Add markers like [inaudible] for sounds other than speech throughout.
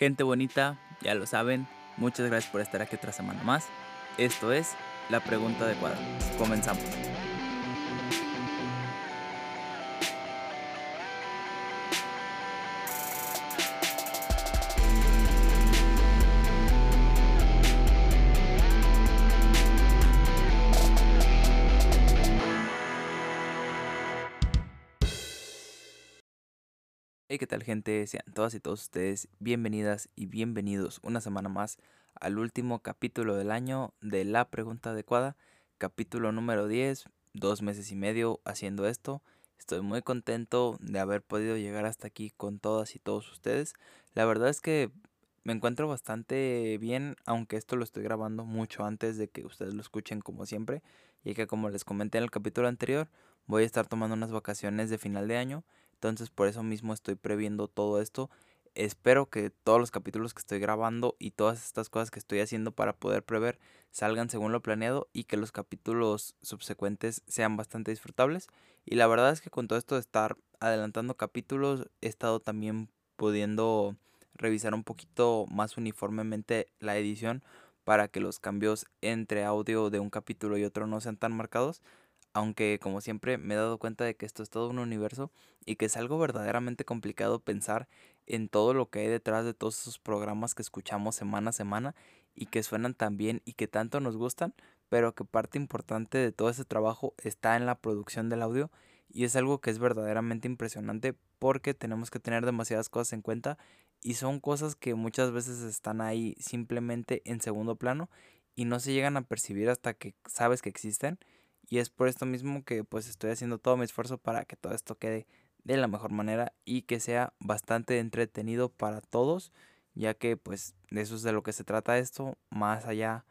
Gente bonita, ya lo saben, muchas gracias por estar aquí otra semana más. Esto es La Pregunta Adecuada. Comenzamos. ¿Qué tal gente? Sean todas y todos ustedes bienvenidas y bienvenidos una semana más al último capítulo del año de La Pregunta Adecuada, capítulo número 10, dos meses y medio haciendo esto. Estoy muy contento de haber podido llegar hasta aquí con todas y todos ustedes. La verdad es que me encuentro bastante bien, aunque esto lo estoy grabando mucho antes de que ustedes lo escuchen como siempre, y que como les comenté en el capítulo anterior, voy a estar tomando unas vacaciones de final de año entonces por eso mismo estoy previendo todo esto. Espero que todos los capítulos que estoy grabando y todas estas cosas que estoy haciendo para poder prever salgan según lo planeado y que los capítulos subsecuentes sean bastante disfrutables. Y la verdad es que con todo esto de estar adelantando capítulos he estado también pudiendo revisar un poquito más uniformemente la edición para que los cambios entre audio de un capítulo y otro no sean tan marcados aunque como siempre me he dado cuenta de que esto es todo un universo y que es algo verdaderamente complicado pensar en todo lo que hay detrás de todos esos programas que escuchamos semana a semana y que suenan tan bien y que tanto nos gustan, pero que parte importante de todo ese trabajo está en la producción del audio y es algo que es verdaderamente impresionante porque tenemos que tener demasiadas cosas en cuenta y son cosas que muchas veces están ahí simplemente en segundo plano y no se llegan a percibir hasta que sabes que existen y es por esto mismo que pues estoy haciendo todo mi esfuerzo para que todo esto quede de la mejor manera y que sea bastante entretenido para todos, ya que pues de eso es de lo que se trata esto, más allá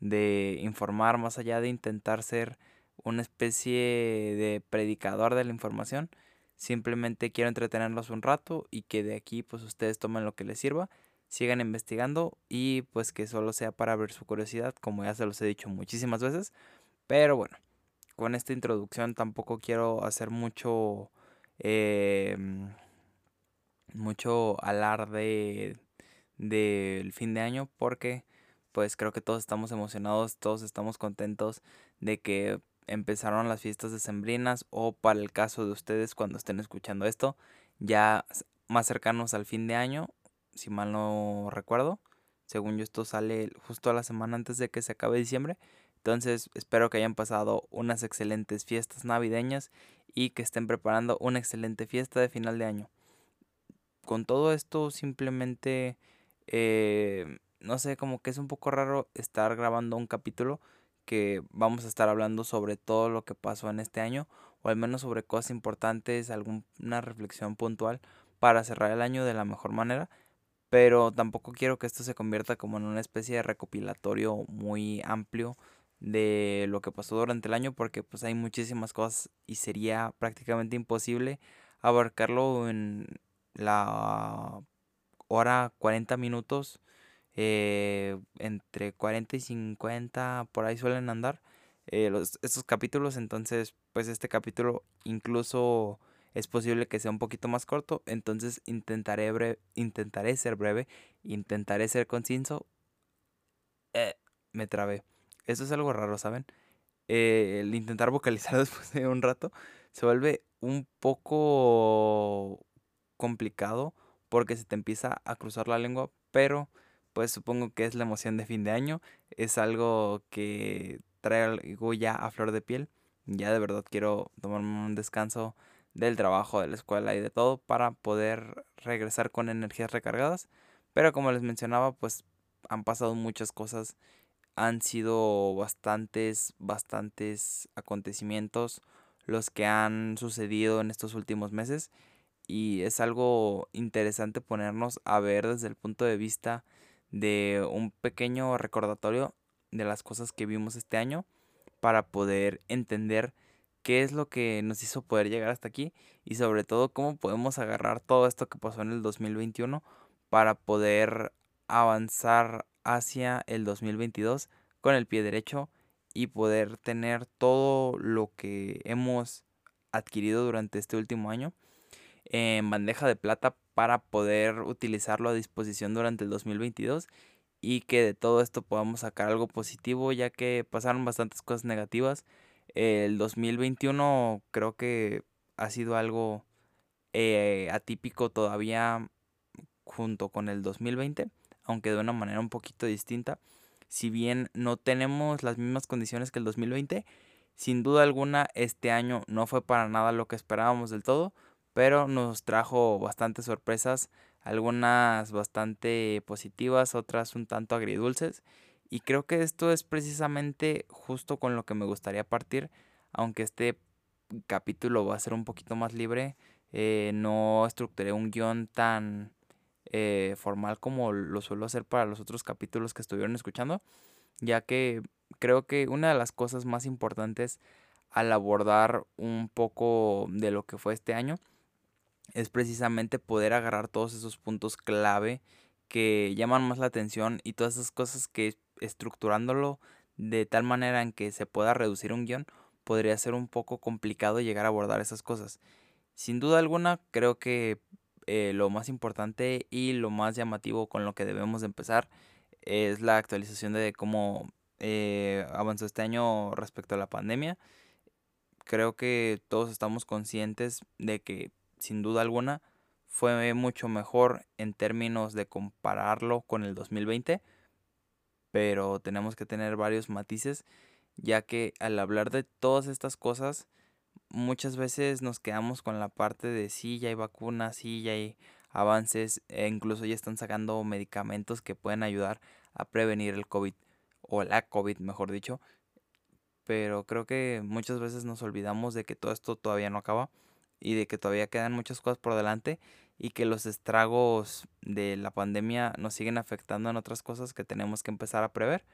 de informar, más allá de intentar ser una especie de predicador de la información, simplemente quiero entretenerlos un rato y que de aquí pues ustedes tomen lo que les sirva, sigan investigando y pues que solo sea para ver su curiosidad, como ya se los he dicho muchísimas veces, pero bueno con esta introducción tampoco quiero hacer mucho mucho alarde del fin de año porque pues creo que todos estamos emocionados, todos estamos contentos de que empezaron las fiestas decembrinas o para el caso de ustedes cuando estén escuchando esto ya más cercanos al fin de año, si mal no recuerdo. Según yo esto sale justo a la semana antes de que se acabe diciembre. Entonces espero que hayan pasado unas excelentes fiestas navideñas y que estén preparando una excelente fiesta de final de año. Con todo esto simplemente, eh, no sé, como que es un poco raro estar grabando un capítulo que vamos a estar hablando sobre todo lo que pasó en este año o al menos sobre cosas importantes, alguna reflexión puntual para cerrar el año de la mejor manera. Pero tampoco quiero que esto se convierta como en una especie de recopilatorio muy amplio de lo que pasó durante el año porque pues hay muchísimas cosas y sería prácticamente imposible abarcarlo en la hora 40 minutos eh, entre 40 y 50 por ahí suelen andar eh, los, estos capítulos. Entonces pues este capítulo incluso es posible que sea un poquito más corto. Entonces intentaré breve, intentaré ser breve intentaré ser conciso. Eh, me trabé esto es algo raro, ¿saben? Eh, el intentar vocalizar [laughs] después de un rato se vuelve un poco complicado porque se te empieza a cruzar la lengua, pero pues supongo que es la emoción de fin de año, es algo que trae algo ya a flor de piel. Ya de verdad quiero tomarme un descanso del trabajo, de la escuela y de todo para poder regresar con energías recargadas. Pero como les mencionaba, pues han pasado muchas cosas han sido bastantes, bastantes acontecimientos los que han sucedido en estos últimos meses y es algo interesante ponernos a ver desde el punto de vista de un pequeño recordatorio de las cosas que vimos este año para poder entender qué es lo que nos hizo poder llegar hasta aquí y sobre todo cómo podemos agarrar todo esto que pasó en el 2021 para poder avanzar hacia el 2022 con el pie derecho y poder tener todo lo que hemos adquirido durante este último año en bandeja de plata para poder utilizarlo a disposición durante el 2022 y que de todo esto podamos sacar algo positivo ya que pasaron bastantes cosas negativas. El 2021 creo que ha sido algo eh, atípico todavía junto con el 2020, aunque de una manera un poquito distinta. Si bien no tenemos las mismas condiciones que el 2020, sin duda alguna este año no fue para nada lo que esperábamos del todo, pero nos trajo bastantes sorpresas, algunas bastante positivas, otras un tanto agridulces. Y creo que esto es precisamente justo con lo que me gustaría partir, aunque este capítulo va a ser un poquito más libre, eh, no estructuré un guion tan eh, formal como lo suelo hacer para los otros capítulos que estuvieron escuchando, ya que creo que una de las cosas más importantes al abordar un poco de lo que fue este año es precisamente poder agarrar todos esos puntos clave que llaman más la atención y todas esas cosas que estructurándolo de tal manera en que se pueda reducir un guion podría ser un poco complicado llegar a abordar esas cosas. Sin duda alguna, creo que eh, lo más importante y lo más llamativo con lo que debemos de empezar es la actualización de cómo eh, avanzó este año respecto a la pandemia. Creo que todos estamos conscientes de que sin duda alguna fue mucho mejor en términos de compararlo con el 2020, pero tenemos que tener varios matices, ya que al hablar de todas estas cosas, muchas veces nos quedamos con la parte de sí, ya hay vacunas, sí, ya hay avances, e incluso ya están sacando medicamentos que pueden ayudar a prevenir el COVID, o la COVID, mejor dicho. Pero creo que muchas veces nos olvidamos de que todo esto todavía no acaba y de que todavía quedan muchas cosas por delante y que los estragos de la pandemia nos siguen afectando en otras cosas que tenemos que empezar a prever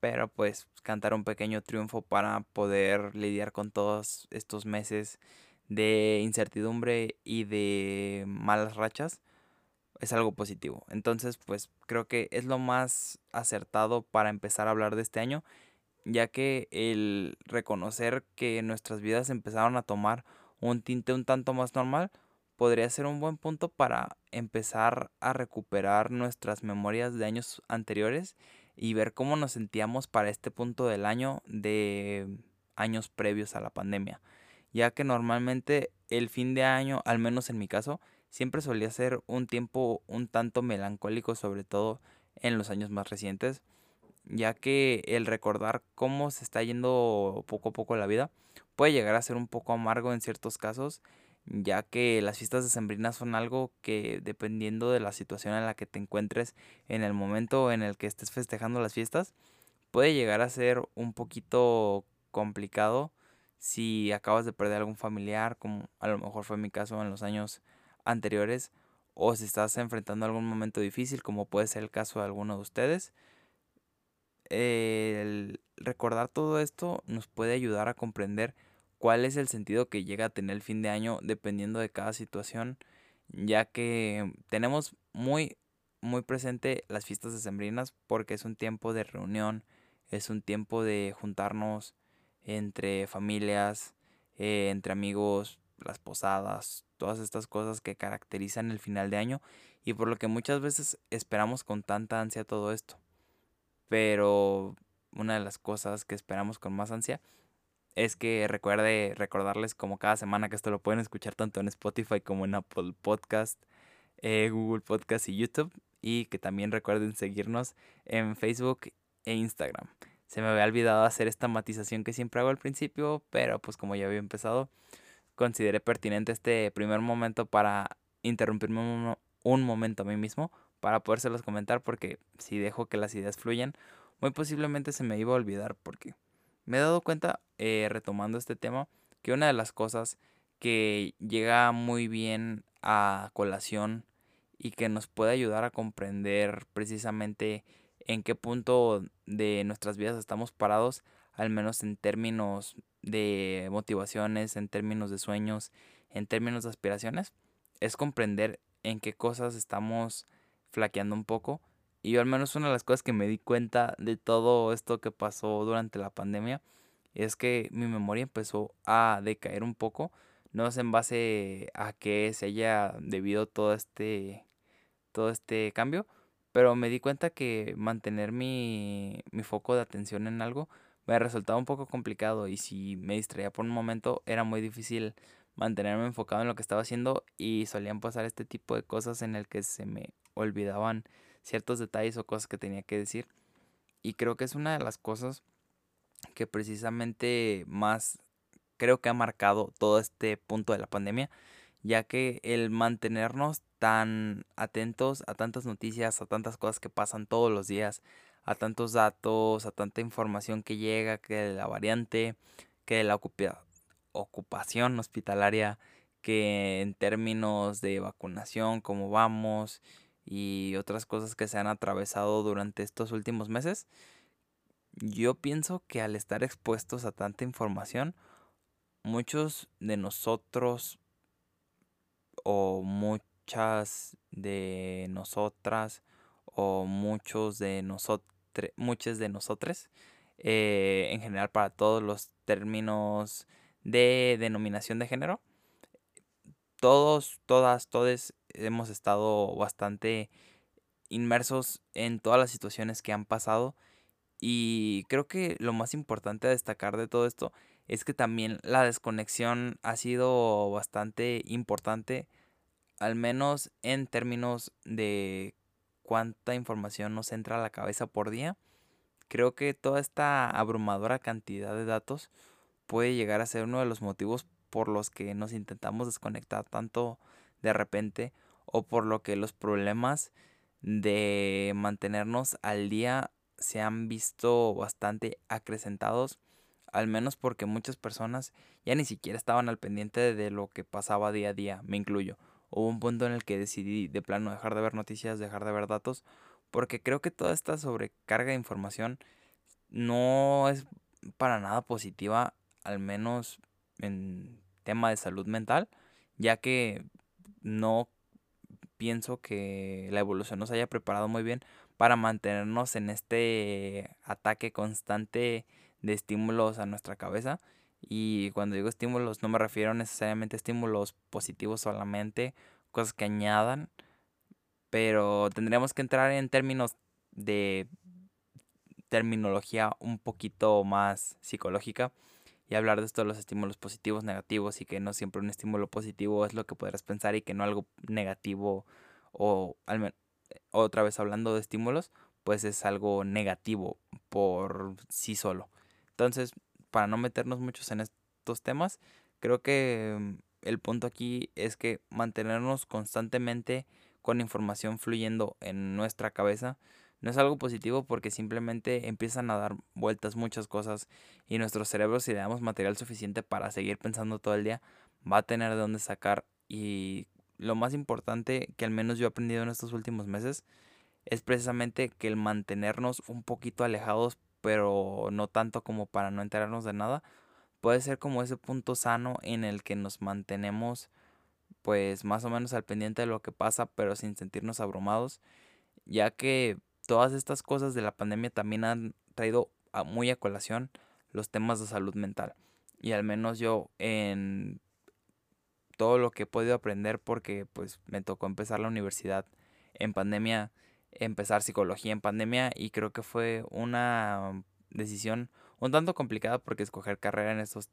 pero pues cantar un pequeño triunfo para poder lidiar con todos estos meses de incertidumbre y de malas rachas es algo positivo. Entonces, pues creo que es lo más acertado para empezar a hablar de este año, ya que el reconocer que nuestras vidas empezaron a tomar un tinte un tanto más normal podría ser un buen punto para empezar a recuperar nuestras memorias de años anteriores y ver cómo nos sentíamos para este punto del año de años previos a la pandemia. Ya que normalmente el fin de año, al menos en mi caso, siempre solía ser un tiempo un tanto melancólico, sobre todo en los años más recientes, ya que el recordar cómo se está yendo poco a poco la vida puede llegar a ser un poco amargo en ciertos casos ya que las fiestas decembrinas son algo que dependiendo de la situación en la que te encuentres en el momento en el que estés festejando las fiestas, puede llegar a ser un poquito complicado si acabas de perder algún familiar, como a lo mejor fue mi caso en los años anteriores, o si estás enfrentando algún momento difícil, como puede ser el caso de alguno de ustedes. El recordar todo esto nos puede ayudar a comprender cuál es el sentido que llega a tener el fin de año dependiendo de cada situación, ya que tenemos muy muy presente las fiestas decembrinas porque es un tiempo de reunión, es un tiempo de juntarnos entre familias, eh, entre amigos, las posadas, todas estas cosas que caracterizan el final de año y por lo que muchas veces esperamos con tanta ansia todo esto. Pero una de las cosas que esperamos con más ansia es que recuerde recordarles como cada semana que esto lo pueden escuchar tanto en Spotify como en Apple Podcast, eh, Google Podcast y YouTube. Y que también recuerden seguirnos en Facebook e Instagram. Se me había olvidado hacer esta matización que siempre hago al principio, pero pues como ya había empezado, consideré pertinente este primer momento para interrumpirme un, momento a mí mismo para podérselos comentar porque si dejo que las ideas fluyan, muy posiblemente se me iba a olvidar porque me he dado cuenta, eh, retomando este tema, que una de las cosas que llega muy bien a colación y que nos puede ayudar a comprender precisamente en qué punto de nuestras vidas estamos parados, al menos en términos de motivaciones, en términos de sueños, en términos de aspiraciones, es comprender en qué cosas estamos flaqueando un poco y yo al menos una de las cosas que me di cuenta de todo esto que pasó durante la pandemia es que mi memoria empezó a decaer un poco. no sé en base a qué se haya debido todo este, todo este cambio, pero me di cuenta que mantener mi, mi foco de atención en algo me resultaba un poco complicado y si me distraía por un momento era muy difícil mantenerme enfocado en lo que estaba haciendo y solían pasar este tipo de cosas en el que se me olvidaban ciertos detalles o cosas que tenía que decir. Y creo que es una de las cosas que precisamente más creo que ha marcado todo este punto de la pandemia, ya que el mantenernos tan atentos a tantas noticias, a tantas cosas que pasan todos los días, a tantos datos, a tanta información que llega, que de la variante, que de la ocupación hospitalaria, que en términos de vacunación, cómo vamos y otras cosas que se han atravesado durante estos últimos meses, yo pienso que al estar expuestos a tanta información, muchos de nosotros o muchas de nosotras o muchos de nosotros, muchas de nosotros, eh, en general para todos los términos de denominación de género, todos, todas, todos hemos estado bastante inmersos en todas las situaciones que han pasado y creo que lo más importante a destacar de todo esto es que también la desconexión ha sido bastante importante, al menos en términos de cuánta información nos entra a la cabeza por día. Creo que toda esta abrumadora cantidad de datos puede llegar a ser uno de los motivos por los que nos intentamos desconectar tanto de repente o por lo que los problemas de mantenernos al día se han visto bastante acrecentados, al menos porque muchas personas ya ni siquiera estaban al pendiente de lo que pasaba día a día, me incluyo. Hubo un punto en el que decidí de plano dejar de ver noticias, dejar de ver datos, porque creo que toda esta sobrecarga de información no es para nada positiva, al menos en tema de salud mental, ya que no pienso que la evolución nos haya preparado muy bien para mantenernos en este ataque constante de estímulos a nuestra cabeza. Y cuando digo estímulos no me refiero necesariamente a estímulos positivos solamente, cosas que añadan, pero tendríamos que entrar en términos de terminología un poquito más psicológica y hablar de esto de los estímulos positivos, negativos y que no siempre un estímulo positivo es lo que podrás pensar y que no algo negativo o al otra vez hablando de estímulos, pues es algo negativo por sí solo. Entonces, para no meternos muchos en estos temas, creo que mm, el punto aquí es que mantenernos constantemente con información fluyendo en nuestra cabeza no es algo positivo porque simplemente empiezan a dar vueltas muchas cosas y nuestro cerebro si le damos material suficiente para seguir pensando todo el día va a tener de dónde sacar. Y lo más importante que al menos yo he aprendido en estos últimos meses es precisamente que el mantenernos un poquito alejados, pero no tanto como para no enterarnos de nada, puede ser como ese punto sano en el que nos mantenemos pues más o menos al pendiente de lo que pasa, pero sin sentirnos abrumados, ya que todas estas cosas de la pandemia también han traído muy a colación los temas de salud mental. Y al menos yo en todo lo que he podido aprender porque pues me tocó empezar la universidad en pandemia, empezar psicología en pandemia y creo que fue una decisión un tanto complicada porque escoger carrera en estos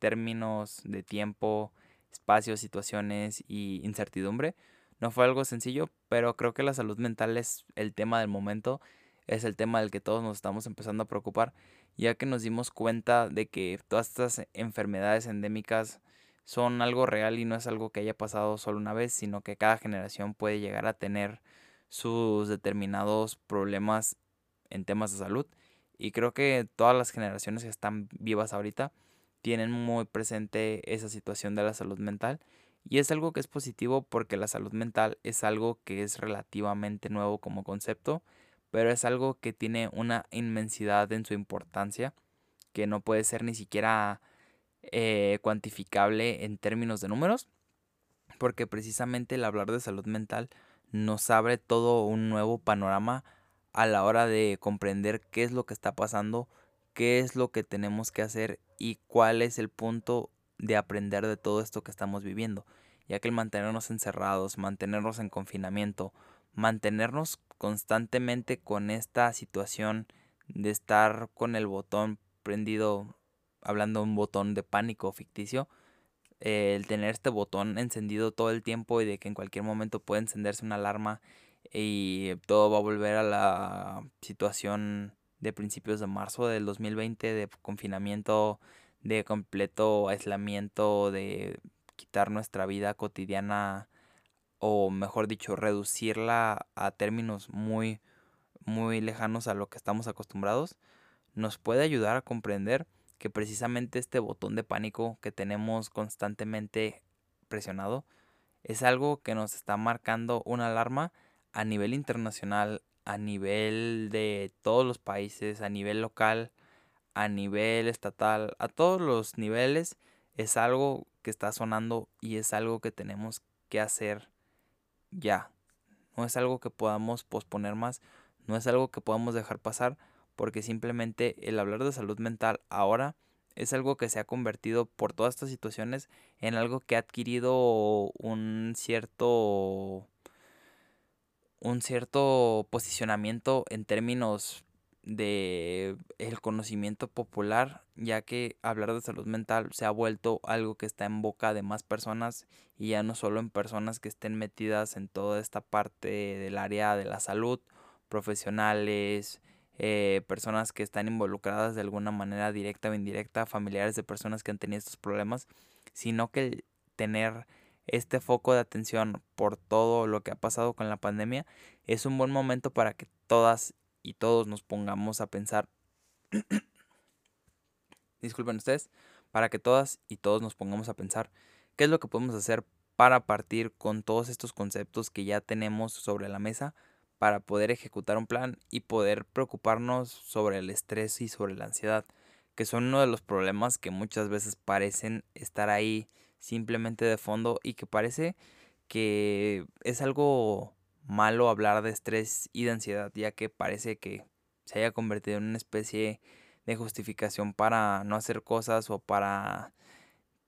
términos de tiempo, espacio, situaciones y incertidumbre no fue algo sencillo, pero creo que la salud mental es el tema del momento, es el tema del que todos nos estamos empezando a preocupar, ya que nos dimos cuenta de que todas estas enfermedades endémicas son algo real y no es algo que haya pasado solo una vez, sino que cada generación puede llegar a tener sus determinados problemas en temas de salud. Y creo que todas las generaciones que están vivas ahorita tienen muy presente esa situación de la salud mental. Y es algo que es positivo porque la salud mental es algo que es relativamente nuevo como concepto, pero es algo que tiene una inmensidad en su importancia que no puede ser ni siquiera eh, cuantificable en términos de números, porque precisamente el hablar de salud mental nos abre todo un nuevo panorama a la hora de comprender qué es lo que está pasando, qué es lo que tenemos que hacer y cuál es el punto de aprender de todo esto que estamos viviendo, ya que el mantenernos encerrados, mantenernos en confinamiento, mantenernos constantemente con esta situación de estar con el botón prendido, hablando de un botón de pánico ficticio, el tener este botón encendido todo el tiempo y de que en cualquier momento puede encenderse una alarma y todo va a volver a la situación de principios de marzo del 2020 de confinamiento, de completo aislamiento, de quitar nuestra vida cotidiana o mejor dicho, reducirla a términos muy muy lejanos a lo que estamos acostumbrados, nos puede ayudar a comprender que precisamente este botón de pánico que tenemos constantemente presionado es algo que nos está marcando una alarma a nivel internacional, a nivel de todos los países, a nivel local, a nivel estatal, a todos los niveles, es algo que está sonando y es algo que tenemos que hacer ya. No es algo que podamos posponer más, no es algo que podamos dejar pasar, porque simplemente el hablar de salud mental ahora es algo que se ha convertido por todas estas situaciones en algo que ha adquirido un cierto un cierto posicionamiento en términos de el conocimiento popular, ya que hablar de salud mental se ha vuelto algo que está en boca de más personas y ya no solo en personas que estén metidas en toda esta parte del área de la salud, profesionales, eh, personas que están involucradas de alguna manera directa o indirecta, familiares de personas que han tenido estos problemas, sino que tener este foco de atención por todo lo que ha pasado con la pandemia es un buen momento para que todas y todos nos pongamos a pensar [clears throat] disculpen ustedes, para que todas y todos nos pongamos a pensar qué es lo que podemos hacer para partir con todos estos conceptos que ya tenemos sobre la mesa para poder ejecutar un plan y poder preocuparnos sobre el estrés y sobre la ansiedad, que son uno de los problemas que muchas veces parecen estar ahí simplemente de fondo y que parece que es algo malo hablar de estrés y de ansiedad, ya que parece que se haya convertido en una especie de justificación para no hacer cosas o para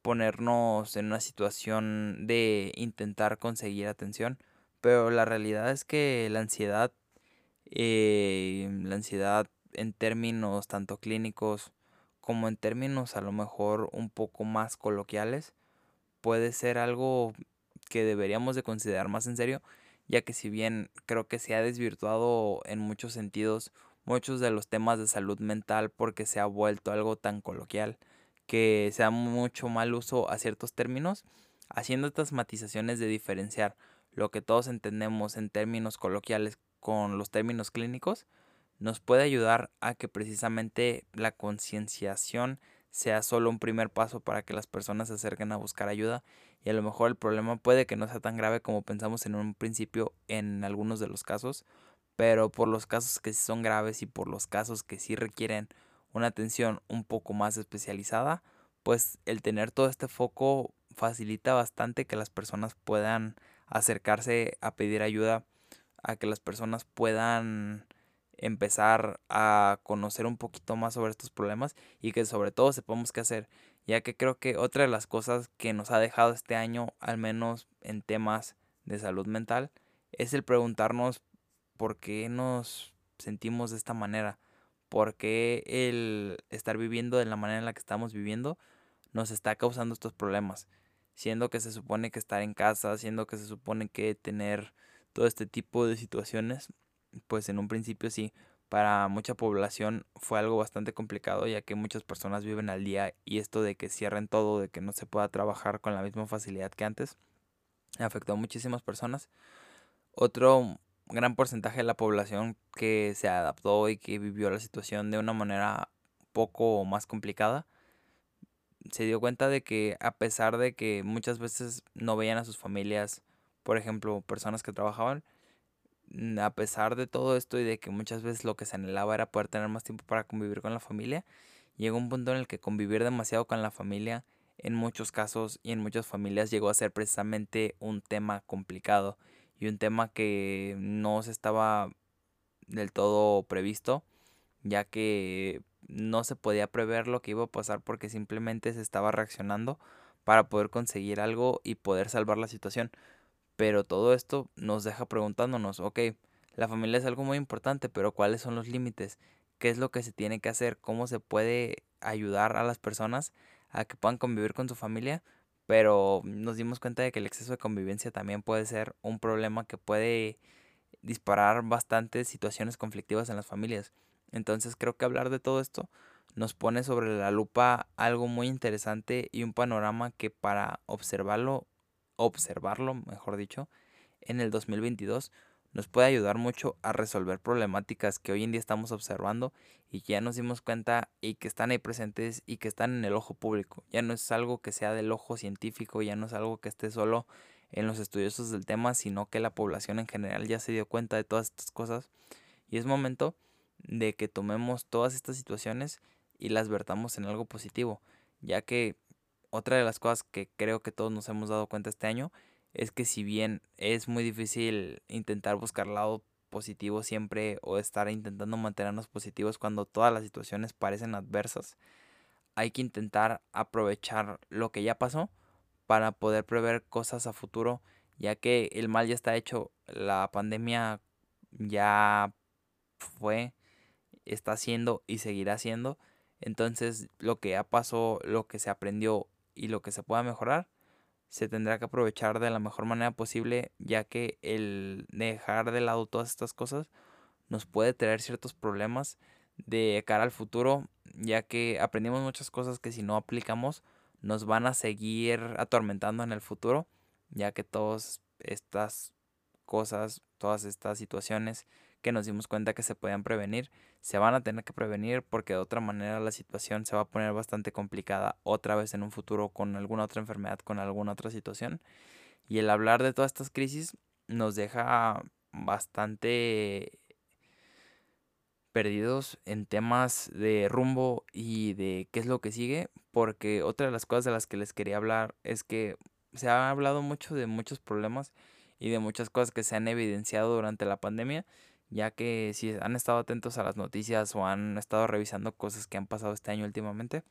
ponernos en una situación de intentar conseguir atención. Pero la realidad es que la ansiedad, eh, la ansiedad en términos tanto clínicos como en términos a lo mejor un poco más coloquiales, puede ser algo que deberíamos de considerar más en serio, ya que si bien creo que se ha desvirtuado en muchos sentidos muchos de los temas de salud mental porque se ha vuelto algo tan coloquial que se da mucho mal uso a ciertos términos, haciendo estas matizaciones de diferenciar lo que todos entendemos en términos coloquiales con los términos clínicos, nos puede ayudar a que precisamente la concienciación sea solo un primer paso para que las personas se acerquen a buscar ayuda y a lo mejor el problema puede que no sea tan grave como pensamos en un principio en algunos de los casos, pero por los casos que sí son graves y por los casos que sí requieren una atención un poco más especializada, pues el tener todo este foco facilita bastante que las personas puedan acercarse a pedir ayuda, a que las personas puedan empezar a conocer un poquito más sobre estos problemas y que sobre todo sepamos qué hacer, ya que creo que otra de las cosas que nos ha dejado este año, al menos en temas de salud mental, es el preguntarnos por qué nos sentimos de esta manera, por qué el estar viviendo de la manera en la que estamos viviendo nos está causando estos problemas siendo que se supone que estar en casa, siendo que se supone que tener todo este tipo de situaciones, pues en un principio sí, para mucha población fue algo bastante complicado ya que muchas personas viven al día y esto de que cierren todo, de que no se pueda trabajar con la misma facilidad que antes, afectó a muchísimas personas. Otro gran porcentaje de la población que se adaptó y que vivió la situación de una manera poco más complicada se dio cuenta de que a pesar de que muchas veces no veían a sus familias, por ejemplo, personas que trabajaban, a pesar de todo esto y de que muchas veces lo que se anhelaba era poder tener más tiempo para convivir con la familia, llegó un punto en el que convivir demasiado con la familia en muchos casos y en muchas familias llegó a ser precisamente un tema complicado y un tema que no se estaba del todo previsto, ya que no se podía prever lo que iba a pasar porque simplemente se estaba reaccionando para poder conseguir algo y poder salvar la situación. Pero todo esto nos deja preguntándonos, ok, la familia es algo muy importante, pero ¿cuáles son los límites? ¿Qué es lo que se tiene que hacer? ¿Cómo se puede ayudar a las personas a que puedan convivir con su familia? Pero nos dimos cuenta de que el exceso de convivencia también puede ser un problema que puede disparar bastantes situaciones conflictivas en las familias. Entonces creo que hablar de todo esto nos pone sobre la lupa algo muy interesante y un panorama que para observarlo, observarlo, mejor dicho, en el 2022 nos puede ayudar mucho a resolver problemáticas que hoy en día estamos observando y que ya nos dimos cuenta y que están ahí presentes y que están en el ojo público. Ya no es algo que sea del ojo científico, ya no es algo que esté solo en los estudiosos del tema, sino que la población en general ya se dio cuenta de todas estas cosas y es momento de que tomemos todas estas situaciones y las vertamos en algo positivo, ya que otra de las cosas que creo que todos nos hemos dado cuenta este año es que si bien es muy difícil intentar buscar lado positivo siempre o estar intentando mantenernos positivos cuando todas las situaciones parecen adversas, hay que intentar aprovechar lo que ya pasó para poder prever cosas a futuro, ya que el mal ya está hecho, la pandemia ya fue, está haciendo y seguirá siendo. Entonces, lo que ya pasó, lo que se aprendió y lo que se pueda mejorar, se tendrá que aprovechar de la mejor manera posible, ya que el dejar de lado todas estas cosas nos puede traer ciertos problemas de cara al futuro, ya que aprendimos muchas cosas que si no aplicamos nos van a seguir atormentando en el futuro, ya que todas estas cosas, todas estas situaciones que nos dimos cuenta que se podían prevenir, se van a tener que prevenir porque de otra manera la situación se va a poner bastante complicada otra vez en un futuro con alguna otra enfermedad, con alguna otra situación. Y el hablar de todas estas crisis nos deja bastante perdidos en temas de rumbo y de qué es lo que sigue, porque otra de las cosas de las que les quería hablar es que se ha hablado mucho de muchos problemas y de muchas cosas que se han evidenciado durante la pandemia ya que si han estado atentos a las noticias o han estado revisando cosas que han pasado este año últimamente,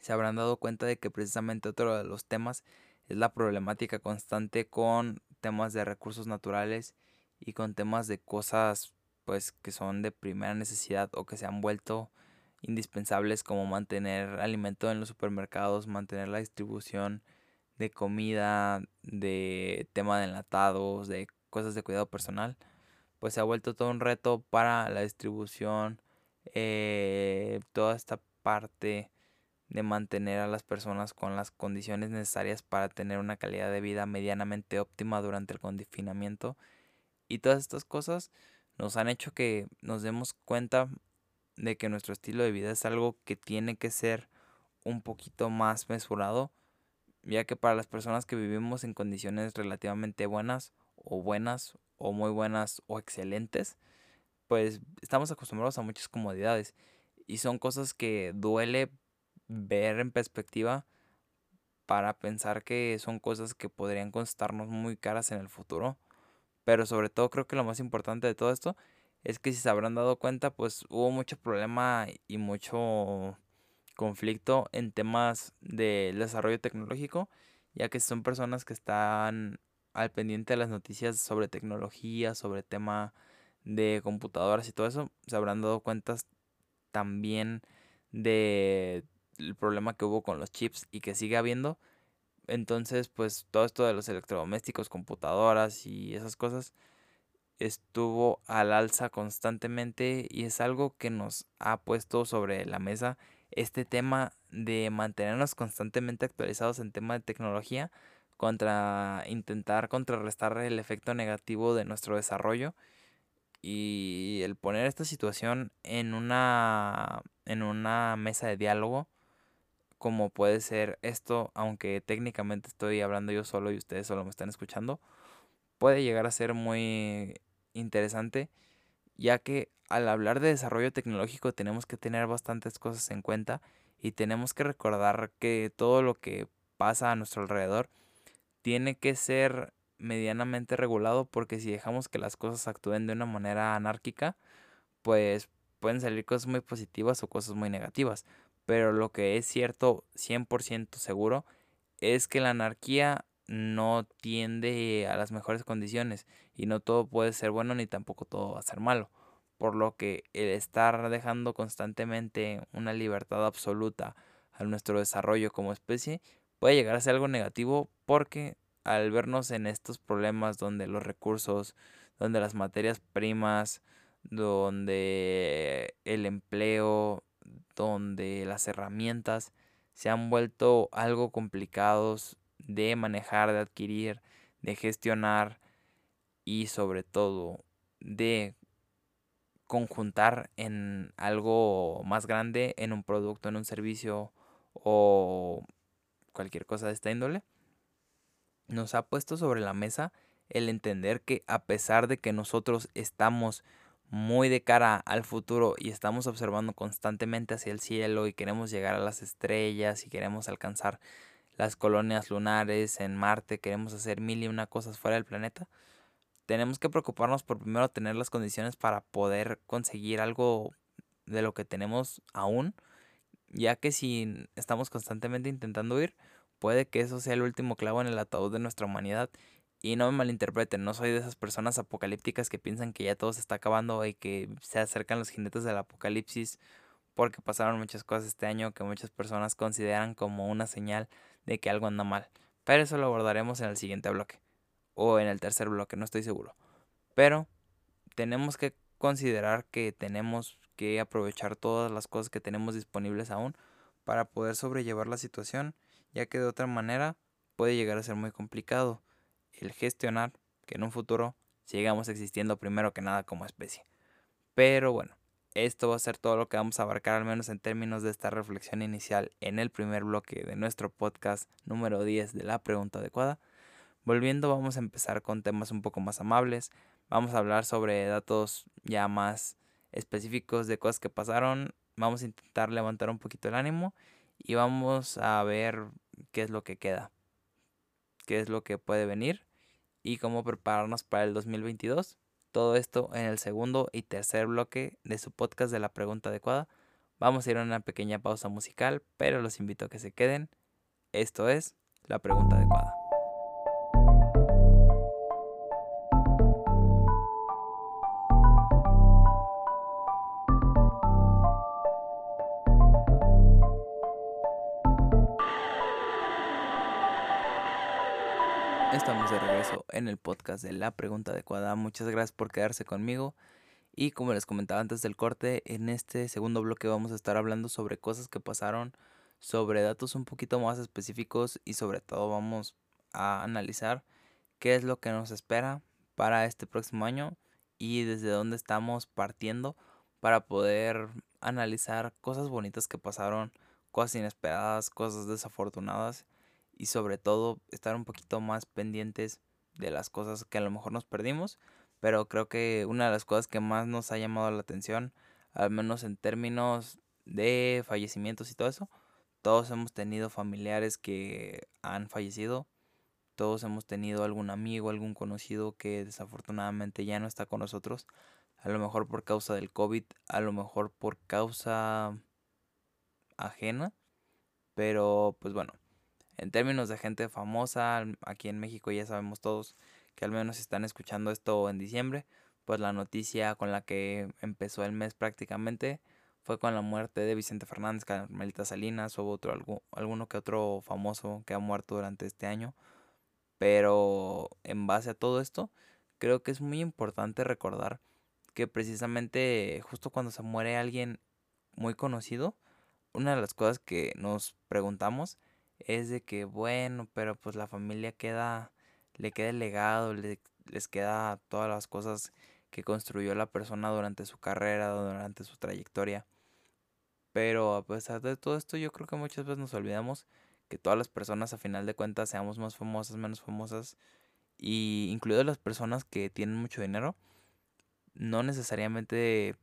se habrán dado cuenta de que precisamente otro de los temas es la problemática constante con temas de recursos naturales y con temas de cosas pues que son de primera necesidad o que se han vuelto indispensables como mantener alimento en los supermercados, mantener la distribución de comida, de tema de enlatados, de cosas de cuidado personal pues se ha vuelto todo un reto para la distribución, eh, toda esta parte de mantener a las personas con las condiciones necesarias para tener una calidad de vida medianamente óptima durante el confinamiento. Y todas estas cosas nos han hecho que nos demos cuenta de que nuestro estilo de vida es algo que tiene que ser un poquito más mesurado, ya que para las personas que vivimos en condiciones relativamente buenas o buenas o muy buenas o excelentes, pues estamos acostumbrados a muchas comodidades y son cosas que duele ver en perspectiva para pensar que son cosas que podrían costarnos muy caras en el futuro. Pero sobre todo creo que lo más importante de todo esto es que si se habrán dado cuenta, pues hubo mucho problema y mucho conflicto en temas del desarrollo tecnológico, ya que son personas que están al pendiente de las noticias sobre tecnología, sobre tema de computadoras y todo eso, se habrán dado cuenta también de problema que hubo con los chips y que sigue habiendo. Entonces, pues todo esto de los electrodomésticos, computadoras y esas cosas estuvo al alza constantemente y es algo que nos ha puesto sobre la mesa este tema de mantenernos constantemente actualizados en tema de tecnología contra intentar contrarrestar el efecto negativo de nuestro desarrollo y el poner esta situación en una en una mesa de diálogo como puede ser esto, aunque técnicamente estoy hablando yo solo y ustedes solo me están escuchando, puede llegar a ser muy interesante, ya que al hablar de desarrollo tecnológico tenemos que tener bastantes cosas en cuenta y tenemos que recordar que todo lo que pasa a nuestro alrededor tiene que ser medianamente regulado porque si dejamos que las cosas actúen de una manera anárquica, pues pueden salir cosas muy positivas o cosas muy negativas. Pero lo que es cierto 100% seguro es que la anarquía no tiende a las mejores condiciones y no todo puede ser bueno ni tampoco todo va a ser malo. Por lo que el estar dejando constantemente una libertad absoluta a nuestro desarrollo como especie puede llegar a ser algo negativo porque al vernos en estos problemas donde los recursos, donde las materias primas, donde el empleo, donde las herramientas se han vuelto algo complicados de manejar, de adquirir, de gestionar y sobre todo de conjuntar en algo más grande, en un producto, en un servicio o cualquier cosa de esta índole, nos ha puesto sobre la mesa el entender que a pesar de que nosotros estamos muy de cara al futuro y estamos observando constantemente hacia el cielo y queremos llegar a las estrellas y queremos alcanzar las colonias lunares en Marte, queremos hacer mil y una cosas fuera del planeta, tenemos que preocuparnos por primero tener las condiciones para poder conseguir algo de lo que tenemos aún, ya que si estamos constantemente intentando ir, puede que eso sea el último clavo en el ataúd de nuestra humanidad. Y no me malinterpreten, no soy de esas personas apocalípticas que piensan que ya todo se está acabando y que se acercan los jinetes del apocalipsis porque pasaron muchas cosas este año que muchas personas consideran como una señal de que algo anda mal. Pero eso lo abordaremos en el siguiente bloque o en el tercer bloque, no estoy seguro. Pero tenemos que considerar que tenemos que aprovechar todas las cosas que tenemos disponibles aún para poder sobrellevar la situación ya que de otra manera puede llegar a ser muy complicado el gestionar que en un futuro sigamos existiendo primero que nada como especie. Pero bueno, esto va a ser todo lo que vamos a abarcar al menos en términos de esta reflexión inicial en el primer bloque de nuestro podcast número 10 de la pregunta adecuada. Volviendo vamos a empezar con temas un poco más amables, vamos a hablar sobre datos ya más específicos de cosas que pasaron, vamos a intentar levantar un poquito el ánimo y vamos a ver qué es lo que queda, qué es lo que puede venir y cómo prepararnos para el 2022. Todo esto en el segundo y tercer bloque de su podcast de la pregunta adecuada. Vamos a ir a una pequeña pausa musical, pero los invito a que se queden. Esto es la pregunta adecuada. En el podcast de La Pregunta Adecuada. Muchas gracias por quedarse conmigo. Y como les comentaba antes del corte, en este segundo bloque vamos a estar hablando sobre cosas que pasaron, sobre datos un poquito más específicos y sobre todo vamos a analizar qué es lo que nos espera para este próximo año y desde dónde estamos partiendo para poder analizar cosas bonitas que pasaron, cosas inesperadas, cosas desafortunadas y sobre todo estar un poquito más pendientes de las cosas que a lo mejor nos perdimos, pero creo que una de las cosas que más nos ha llamado la atención, al menos en términos de fallecimientos y todo eso, todos hemos tenido familiares que han fallecido, todos hemos tenido algún amigo, algún conocido que desafortunadamente ya no está con nosotros, a lo mejor por causa del COVID, a lo mejor por causa ajena, pero pues bueno, en términos de gente famosa, aquí en México ya sabemos todos que al menos están escuchando esto en diciembre, pues la noticia con la que empezó el mes prácticamente fue con la muerte de Vicente Fernández, Carmelita Salinas, o otro, alguno que otro famoso que ha muerto durante este año. Pero en base a todo esto, creo que es muy importante recordar que precisamente justo cuando se muere alguien muy conocido, una de las cosas que nos preguntamos es de que bueno, pero pues la familia queda, le queda el legado, les queda todas las cosas que construyó la persona durante su carrera, durante su trayectoria. Pero a pesar de todo esto, yo creo que muchas veces nos olvidamos que todas las personas a final de cuentas seamos más famosas, menos famosas, y incluidas las personas que tienen mucho dinero, no necesariamente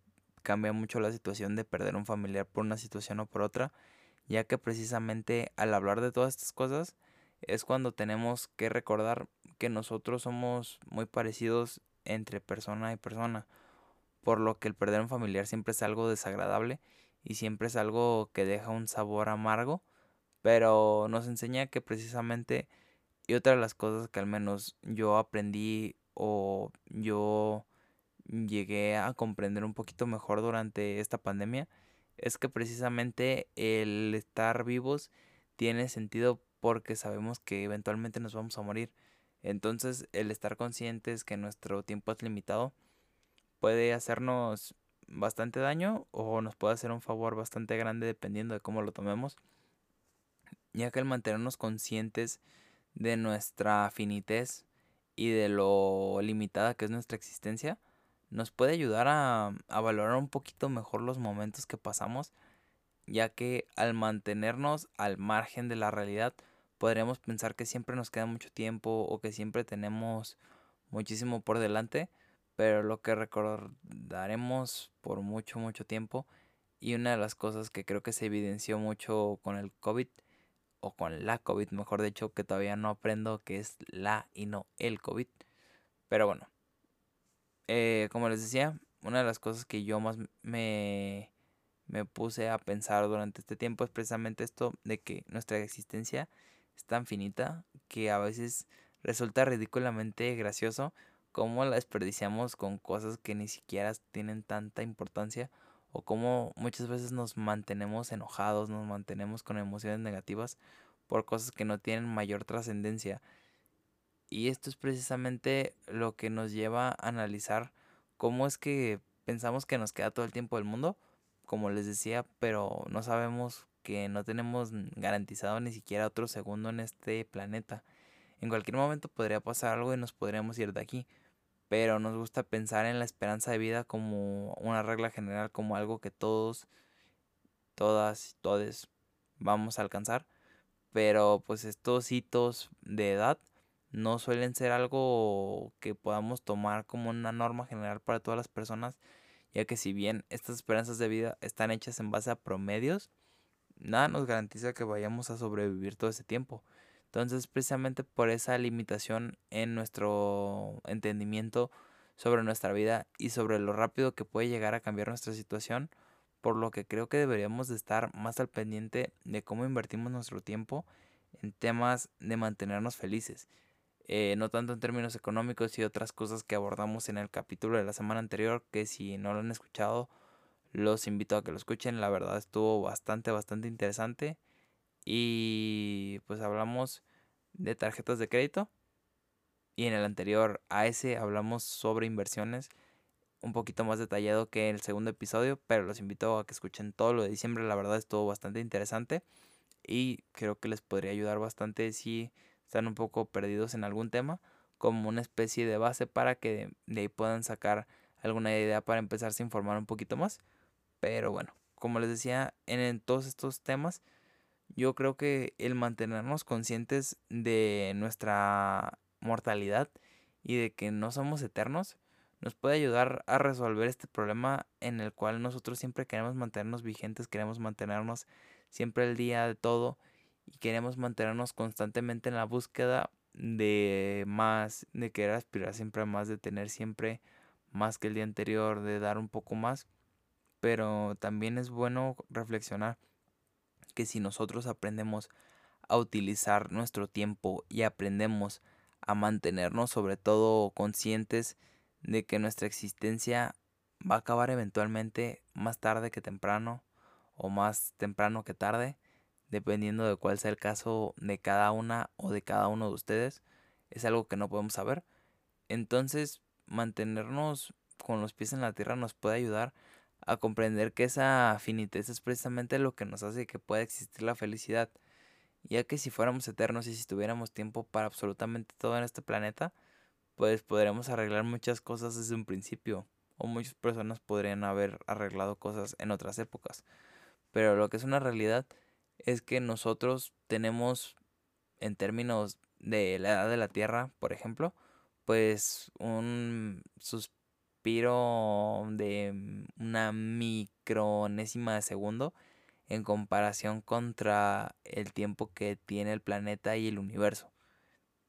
cambia mucho la situación de perder un familiar por una situación o por otra, ya que precisamente al hablar de todas estas cosas es cuando tenemos que recordar que nosotros somos muy parecidos entre persona y persona, por lo que el perder un familiar siempre es algo desagradable y siempre es algo que deja un sabor amargo, pero nos enseña que precisamente, y otra de las cosas que al menos yo aprendí o yo llegué a comprender un poquito mejor durante esta pandemia, es que precisamente el estar vivos tiene sentido porque sabemos que eventualmente nos vamos a morir. Entonces el estar conscientes que nuestro tiempo es limitado puede hacernos bastante daño o nos puede hacer un favor bastante grande dependiendo de cómo lo tomemos. Ya que el mantenernos conscientes de nuestra finitez y de lo limitada que es nuestra existencia, nos puede ayudar a, a valorar un poquito mejor los momentos que pasamos, ya que al mantenernos al margen de la realidad, podríamos pensar que siempre nos queda mucho tiempo o que siempre tenemos muchísimo por delante, pero lo que recordaremos por mucho, mucho tiempo y una de las cosas que creo que se evidenció mucho con el COVID o con la COVID, mejor dicho, que todavía no aprendo que es la y no el COVID. Pero bueno, eh, como les decía, una de las cosas que yo más me, me puse a pensar durante este tiempo es precisamente esto de que nuestra existencia es tan finita que a veces resulta ridículamente gracioso cómo la desperdiciamos con cosas que ni siquiera tienen tanta importancia o cómo muchas veces nos mantenemos enojados, nos mantenemos con emociones negativas por cosas que no tienen mayor trascendencia. Y esto es precisamente lo que nos lleva a analizar cómo es que pensamos que nos queda todo el tiempo del mundo, como les decía, pero no sabemos que no tenemos garantizado ni siquiera otro segundo en este planeta. En cualquier momento podría pasar algo y nos podríamos ir de aquí. Pero nos gusta pensar en la esperanza de vida como una regla general, como algo que todos, todas, todes vamos a alcanzar. Pero pues estos hitos de edad no suelen ser algo que podamos tomar como una norma general para todas las personas, ya que si bien estas esperanzas de vida están hechas en base a promedios, nada nos garantiza que vayamos a sobrevivir todo ese tiempo. Entonces, precisamente por esa limitación en nuestro entendimiento sobre nuestra vida y sobre lo rápido que puede llegar a cambiar nuestra situación, por lo que creo que deberíamos de estar más al pendiente de cómo invertimos nuestro tiempo en temas de mantenernos felices. Eh, no tanto en términos económicos y otras cosas que abordamos en el capítulo de la semana anterior, que si no lo han escuchado, los invito a que lo escuchen. La verdad estuvo bastante, bastante interesante. Y pues hablamos de tarjetas de crédito. Y en el anterior a ese hablamos sobre inversiones. Un poquito más detallado que el segundo episodio. Pero los invito a que escuchen todo lo de diciembre. La verdad estuvo bastante interesante. Y creo que les podría ayudar bastante si están un poco perdidos en algún tema. Como una especie de base para que de ahí puedan sacar alguna idea para empezarse a informar un poquito más. Pero bueno, como les decía, en, todos estos temas, yo creo que el mantenernos conscientes de nuestra mortalidad y de que no somos eternos nos puede ayudar a resolver este problema en el cual nosotros siempre queremos mantenernos vigentes, queremos mantenernos siempre el día de todo y queremos mantenernos constantemente en la búsqueda de más, de querer aspirar siempre a más, de tener siempre más que el día anterior, de dar un poco más. Pero también es bueno reflexionar que si nosotros aprendemos a utilizar nuestro tiempo y aprendemos a mantenernos sobre todo conscientes de que nuestra existencia va a acabar eventualmente más tarde que temprano o más temprano que tarde, dependiendo de cuál sea el caso de cada una o de cada uno de ustedes, es algo que no podemos saber. Entonces, mantenernos con los pies en la tierra nos puede ayudar a comprender que esa finitez es precisamente lo que nos hace que pueda existir la felicidad, ya que si fuéramos eternos y si tuviéramos tiempo para absolutamente todo en este planeta, pues podríamos arreglar muchas cosas desde un principio, o muchas personas podrían haber arreglado cosas en otras épocas. Pero lo que es una realidad es que nosotros tenemos, en términos de la edad de la Tierra, por ejemplo, pues un sus respiro de una micronésima de segundo en comparación contra el tiempo que tiene el planeta y el universo.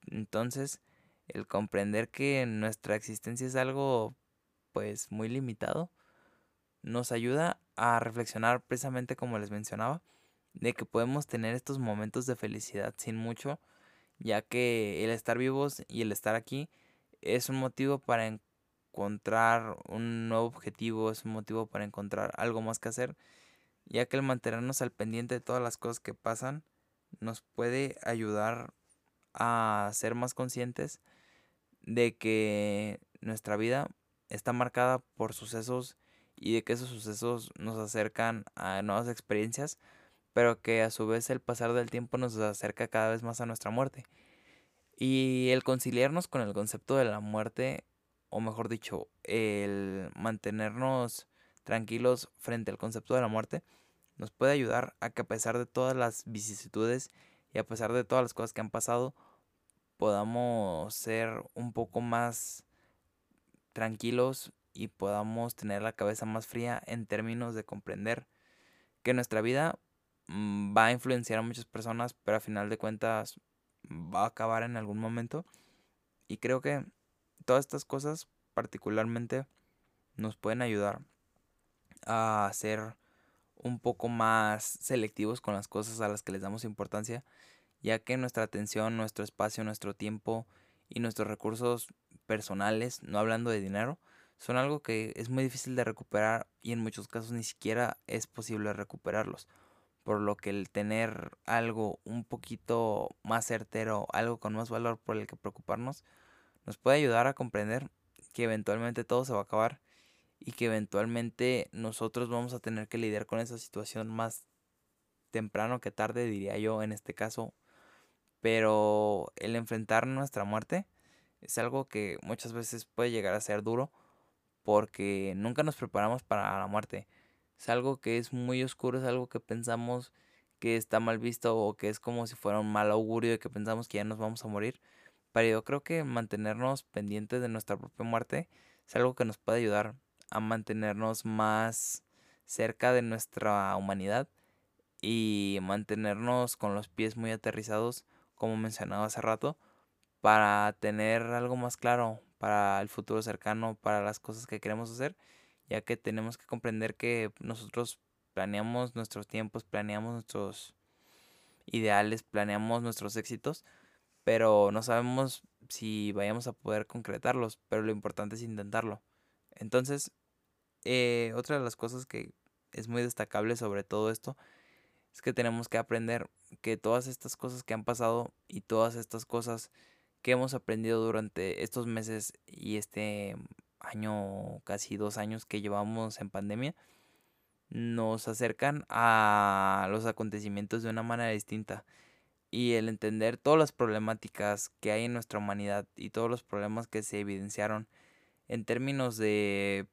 Entonces, el comprender que nuestra existencia es algo pues muy limitado nos ayuda a reflexionar precisamente como les mencionaba de que podemos tener estos momentos de felicidad sin mucho, ya que el estar vivos y el estar aquí es un motivo para encontrar un nuevo objetivo, es un motivo para encontrar algo más que hacer, ya que el mantenernos al pendiente de todas las cosas que pasan nos puede ayudar a ser más conscientes de que nuestra vida está marcada por sucesos y de que esos sucesos nos acercan a nuevas experiencias, pero que a su vez el pasar del tiempo nos acerca cada vez más a nuestra muerte. Y el conciliarnos con el concepto de la muerte, o mejor dicho, el mantenernos tranquilos frente al concepto de la muerte, nos puede ayudar a que a pesar de todas las vicisitudes y a pesar de todas las cosas que han pasado, podamos ser un poco más tranquilos y podamos tener la cabeza más fría en términos de comprender que nuestra vida va a influenciar a muchas personas, pero a final de cuentas va a acabar en algún momento. Y creo que todas estas cosas particularmente nos pueden ayudar a ser un poco más selectivos con las cosas a las que les damos importancia, ya que nuestra atención, nuestro espacio, nuestro tiempo y nuestros recursos personales, no hablando de dinero, son algo que es muy difícil de recuperar y en muchos casos ni siquiera es posible recuperarlos. Por lo que el tener algo un poquito más certero, algo con más valor por el que preocuparnos, nos puede ayudar a comprender que eventualmente todo se va a acabar y que eventualmente nosotros vamos a tener que lidiar con esa situación más temprano que tarde, diría yo en este caso. Pero el enfrentar nuestra muerte es algo que muchas veces puede llegar a ser duro porque nunca nos preparamos para la muerte. Es algo que es muy oscuro, es algo que pensamos que está mal visto o que es como si fuera un mal augurio de que pensamos que ya nos vamos a morir. Pero yo creo que mantenernos pendientes de nuestra propia muerte es algo que nos puede ayudar a mantenernos más cerca de nuestra humanidad y mantenernos con los pies muy aterrizados, como mencionaba hace rato, para tener algo más claro para el futuro cercano, para las cosas que queremos hacer, ya que tenemos que comprender que nosotros planeamos nuestros tiempos, planeamos nuestros ideales, planeamos nuestros éxitos, pero no sabemos si vayamos a poder concretarlos, pero lo importante es intentarlo. Entonces, eh, otra de las cosas que es muy destacable sobre todo esto es que tenemos que aprender que todas estas cosas que han pasado y todas estas cosas que hemos aprendido durante estos meses y este año, casi dos años que llevamos en pandemia, nos acercan a los acontecimientos de una manera distinta. Y el entender todas las problemáticas que hay en nuestra humanidad y todos los problemas que se evidenciaron en términos de,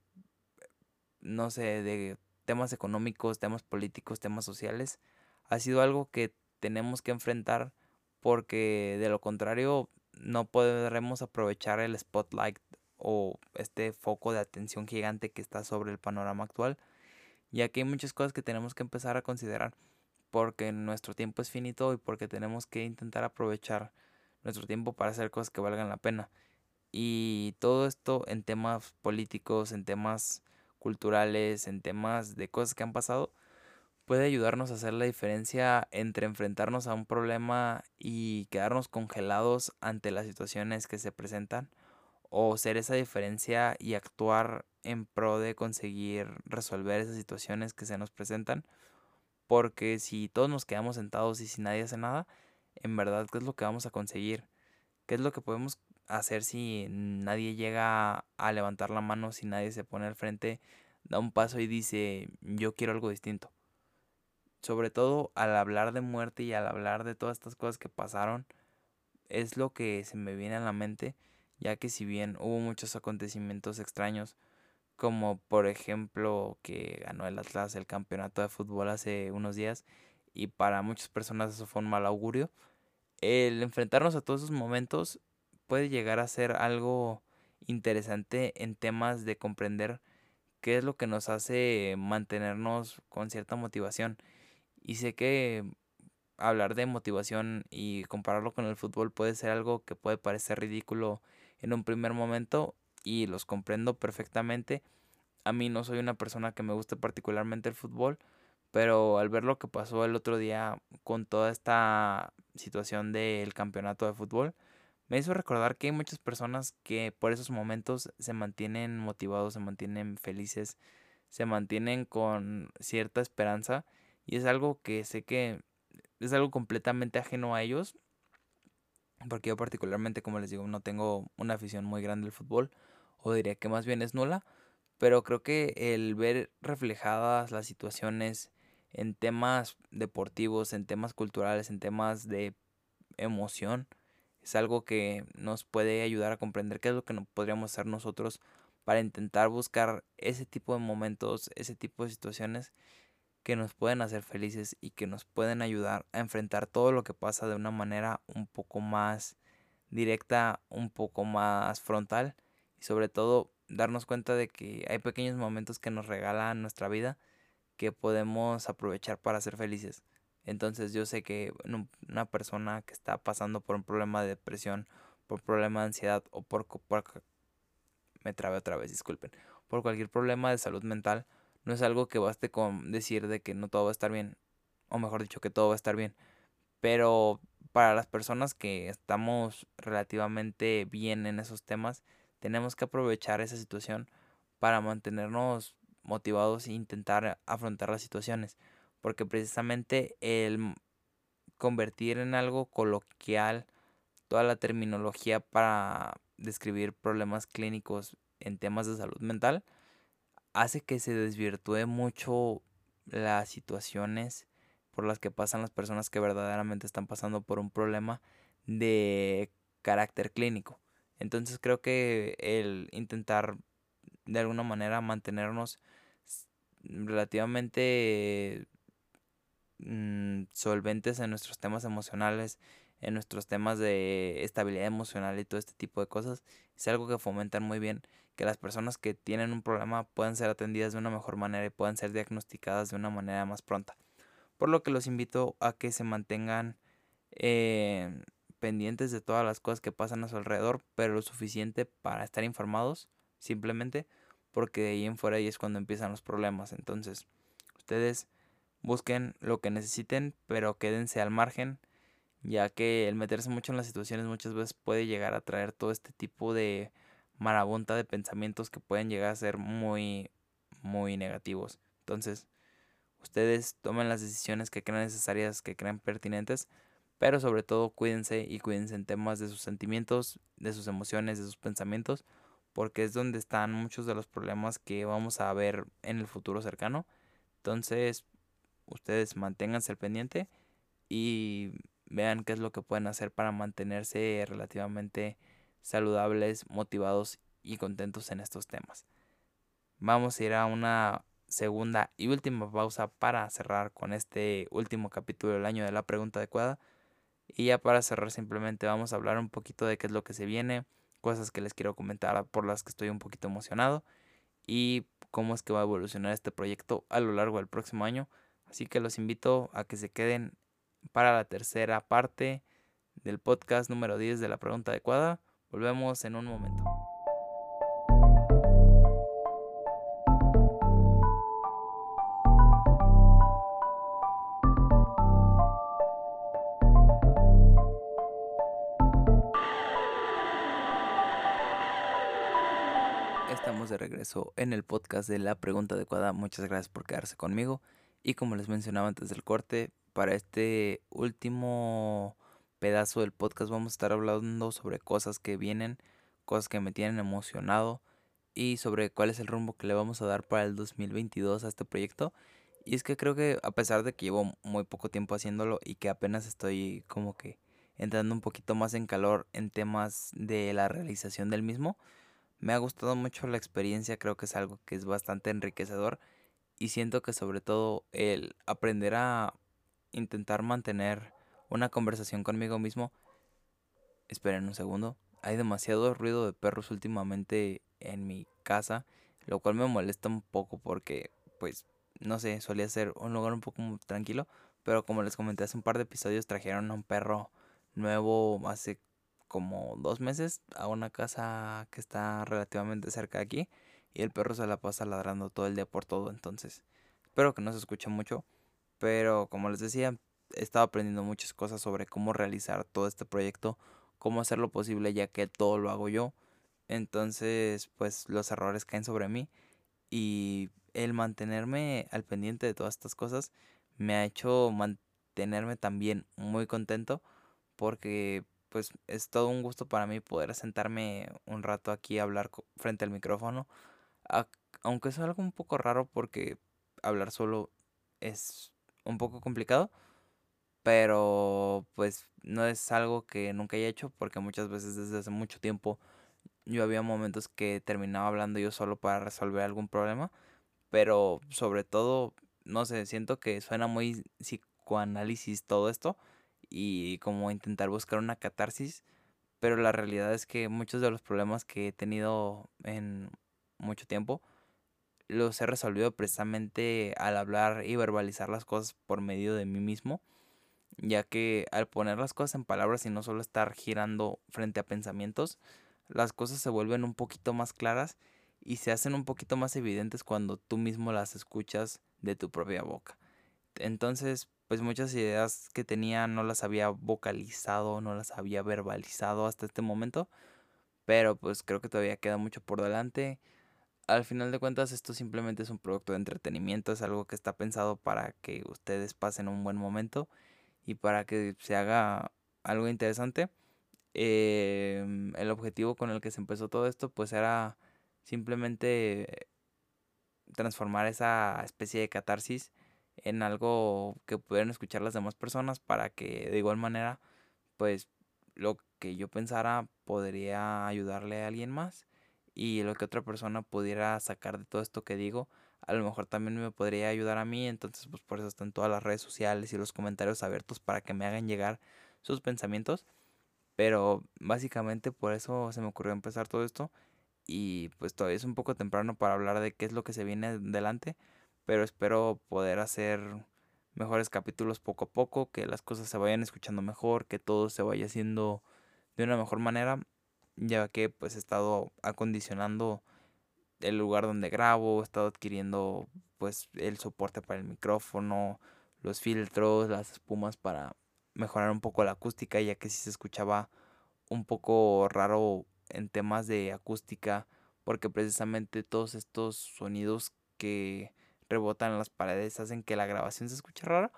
no sé, de temas económicos, temas políticos, temas sociales, ha sido algo que tenemos que enfrentar porque de lo contrario no podremos aprovechar el spotlight o este foco de atención gigante que está sobre el panorama actual, ya que hay muchas cosas que tenemos que empezar a considerar porque nuestro tiempo es finito y porque tenemos que intentar aprovechar nuestro tiempo para hacer cosas que valgan la pena. Y todo esto en temas políticos, en temas culturales, en temas de cosas que han pasado, puede ayudarnos a hacer la diferencia entre enfrentarnos a un problema y quedarnos congelados ante las situaciones que se presentan o ser esa diferencia y actuar en pro de conseguir resolver esas situaciones que se nos presentan porque si todos nos quedamos sentados y si nadie hace nada en verdad qué es lo que vamos a conseguir qué es lo que podemos hacer si nadie llega a levantar la mano si nadie se pone al frente da un paso y dice yo quiero algo distinto sobre todo al hablar de muerte y al hablar de todas estas cosas que pasaron, es lo que se me viene a la mente, ya que si bien hubo muchos acontecimientos extraños, como por ejemplo que ganó el Atlas el campeonato de fútbol hace unos días, y para muchas personas eso fue un mal augurio, el enfrentarnos a todos esos momentos puede llegar a ser algo interesante en temas de comprender qué es lo que nos hace mantenernos con cierta motivación. Y sé que hablar de motivación y compararlo con el fútbol puede ser algo que puede parecer ridículo en un primer momento y los comprendo perfectamente. A mí no soy una persona que me guste particularmente el fútbol, Pero al ver lo que pasó el otro día con toda esta situación del campeonato de fútbol, me hizo recordar que hay muchas personas que por esos momentos se mantienen motivados, se mantienen felices, se mantienen con cierta esperanza y es algo que sé que es algo completamente ajeno a ellos porque yo particularmente como les digo no tengo una afición muy grande al fútbol o diría que más bien es nula pero creo que el ver reflejadas las situaciones en temas deportivos, en temas culturales, en temas de emoción, es algo que nos puede ayudar a comprender qué es lo que podríamos hacer nosotros para intentar buscar ese tipo de momentos, ese tipo de situaciones que nos pueden hacer felices y que nos pueden ayudar a enfrentar todo lo que pasa de una manera un poco más directa, un poco más frontal y sobre todo darnos cuenta de que hay pequeños momentos que nos regalan nuestra vida que podemos aprovechar para ser felices. Entonces yo sé que una persona que está pasando por un problema de depresión, por un problema de ansiedad o por, me trabé otra vez, disculpen, por cualquier problema de salud mental, no es algo que baste con decir de que no todo va a estar bien, o mejor dicho que todo va a estar bien. Pero para las personas que estamos relativamente bien en esos temas, tenemos que aprovechar esa situación para mantenernos motivados e intentar afrontar las situaciones. Porque precisamente el convertir en algo coloquial toda la terminología para describir problemas clínicos en temas de salud mental hace que se desvirtúe mucho las situaciones por las que pasan las personas que verdaderamente están pasando por un problema de carácter clínico. Entonces creo que el intentar de alguna manera mantenernos relativamente mm, solventes en nuestros temas emocionales, en nuestros temas de estabilidad emocional y todo este tipo de cosas, es algo que fomentan muy bien que las personas que tienen un problema puedan ser atendidas de una mejor manera y puedan ser diagnosticadas de una manera más pronta. Por lo que los invito a que se mantengan eh, pendientes de todas las cosas que pasan a su alrededor, pero lo suficiente para estar informados, simplemente porque de ahí en fuera ahí es cuando empiezan los problemas. Entonces, ustedes busquen lo que necesiten, pero quédense al margen, ya que el meterse mucho en las situaciones muchas veces puede llegar a traer todo este tipo de marabunta de pensamientos que pueden llegar a ser muy, muy negativos. Entonces, ustedes tomen las decisiones que crean necesarias, que crean pertinentes, pero sobre todo cuídense y cuídense en temas de sus sentimientos, de sus emociones, de sus pensamientos, porque es donde están muchos de los problemas que vamos a ver en el futuro cercano. Entonces, ustedes manténganse al pendiente y vean qué es lo que pueden hacer para mantenerse relativamente saludables, motivados y contentos en estos temas. Vamos a ir a una segunda y última pausa para cerrar con este último capítulo del año de la pregunta adecuada. Y ya para cerrar simplemente vamos a hablar un poquito de qué es lo que se viene, cosas que les quiero comentar por las que estoy un poquito emocionado y cómo es que va a evolucionar este proyecto a lo largo del próximo año. Así que los invito a que se queden para la tercera parte del podcast número 10 de la pregunta adecuada. Volvemos en un momento. Estamos de regreso en el podcast de la pregunta adecuada. Muchas gracias por quedarse conmigo. Y como les mencionaba antes del corte, para este último pedazo del podcast vamos a estar hablando sobre cosas que vienen, cosas que me tienen emocionado y sobre cuál es el rumbo que le vamos a dar para el 2022 a este proyecto. Y es que creo que a pesar de que llevo muy poco tiempo haciéndolo y que apenas estoy como que entrando un poquito más en calor en temas de la realización del mismo, me ha gustado mucho la experiencia, creo que es algo que es bastante enriquecedor y siento que sobre todo el aprender a intentar mantener una conversación conmigo mismo. Esperen un segundo. Hay demasiado ruido de perros últimamente en mi casa, lo cual me molesta un poco porque, pues, no sé, solía ser un lugar un poco tranquilo, pero como les comenté hace un par de episodios, trajeron a un perro nuevo hace como dos meses a una casa que está relativamente cerca de aquí y el perro se la pasa ladrando todo el día por todo, entonces espero que no se escuche mucho, Pero como les decía, he estado aprendiendo muchas cosas sobre cómo realizar todo este proyecto, cómo hacerlo posible ya que todo lo hago yo. Entonces, pues los errores caen sobre mí y el mantenerme al pendiente de todas estas cosas me ha hecho mantenerme también muy contento porque pues es todo un gusto para mí poder sentarme un rato aquí a hablar frente al micrófono. Aunque es algo un poco raro porque hablar solo es un poco complicado. Pero pues no es algo que nunca haya hecho porque muchas veces desde hace mucho tiempo yo había momentos que terminaba hablando yo solo para resolver algún problema. Pero sobre todo, no sé, siento que suena muy psicoanálisis todo esto y como intentar buscar una catarsis, pero la realidad es que muchos de los problemas que he tenido en mucho tiempo los he resolvido precisamente al hablar y verbalizar las cosas por medio de mí mismo, ya que al poner las cosas en palabras y no solo estar girando frente a pensamientos, las cosas se vuelven un poquito más claras y se hacen un poquito más evidentes cuando tú mismo las escuchas de tu propia boca. Entonces, pues muchas ideas que tenía no las había vocalizado, no las había verbalizado hasta este momento, pero pues creo que todavía queda mucho por delante. Al final de cuentas esto simplemente es un producto de entretenimiento, es algo que está pensado para que ustedes pasen un buen momento y para que se haga algo interesante. Em, el objetivo con el que se empezó todo esto pues era simplemente transformar esa especie de catarsis en algo que pudieran escuchar las demás personas para que de igual manera pues lo que yo pensara podría ayudarle a alguien más y lo que otra persona pudiera sacar de todo esto que digo a lo mejor también me podría ayudar a mí entonces pues por eso están todas las redes sociales y los comentarios abiertos para que me hagan llegar sus pensamientos pero básicamente por eso se me ocurrió empezar todo esto y pues todavía es un poco temprano para hablar de qué es lo que se viene adelante pero espero poder hacer mejores capítulos poco a poco, que las cosas se vayan escuchando mejor, que todo se vaya haciendo de una mejor manera, ya que pues he estado acondicionando el lugar donde grabo, he estado adquiriendo pues el soporte para el micrófono, los filtros, las espumas para mejorar un poco la acústica, ya que si se escuchaba un poco raro en temas de acústica, porque precisamente todos estos sonidos que rebotan en las paredes, hacen que la grabación se escuche rara.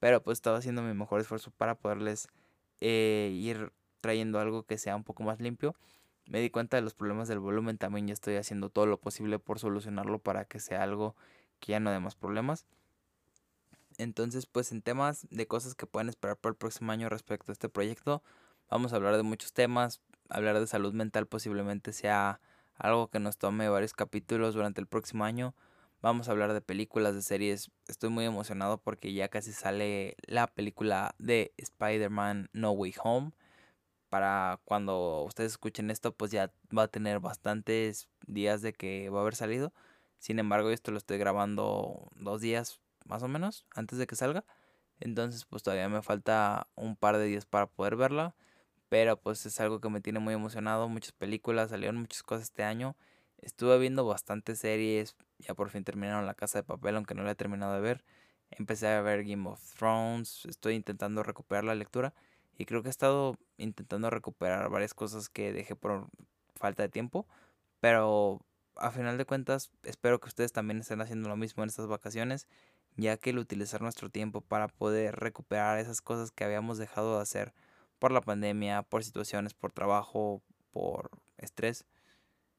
Pero pues estaba haciendo mi mejor esfuerzo para poderles eh, ir trayendo algo que sea un poco más limpio. Me di cuenta de los problemas del volumen, también ya estoy haciendo todo lo posible por solucionarlo para que sea algo que ya no dé más problemas. Entonces, pues en temas de cosas que pueden esperar para el próximo año respecto a este proyecto, vamos a hablar de muchos temas. Hablar de salud mental posiblemente sea algo que nos tome varios capítulos durante el próximo año. Vamos a hablar de películas, de series. Estoy muy emocionado porque ya casi sale la película de Spider-Man No Way Home. Para cuando ustedes escuchen esto, pues ya va a tener bastantes días de que va a haber salido. Sin embargo, esto lo estoy grabando dos días más o menos antes de que salga. Entonces, pues todavía me falta un par de días para poder verla. Pero pues es algo que me tiene muy emocionado. Muchas películas, salieron muchas cosas este año. Estuve viendo bastantes series, ya por fin terminaron La Casa de Papel, aunque no la he terminado de ver. Empecé a ver Game of Thrones, estoy intentando recuperar la lectura y creo que he estado intentando recuperar varias cosas que dejé por falta de tiempo, pero a final de cuentas espero que ustedes también estén haciendo lo mismo en estas vacaciones, ya que el utilizar nuestro tiempo para poder recuperar esas cosas que habíamos dejado de hacer por la pandemia, por situaciones, por trabajo, por estrés,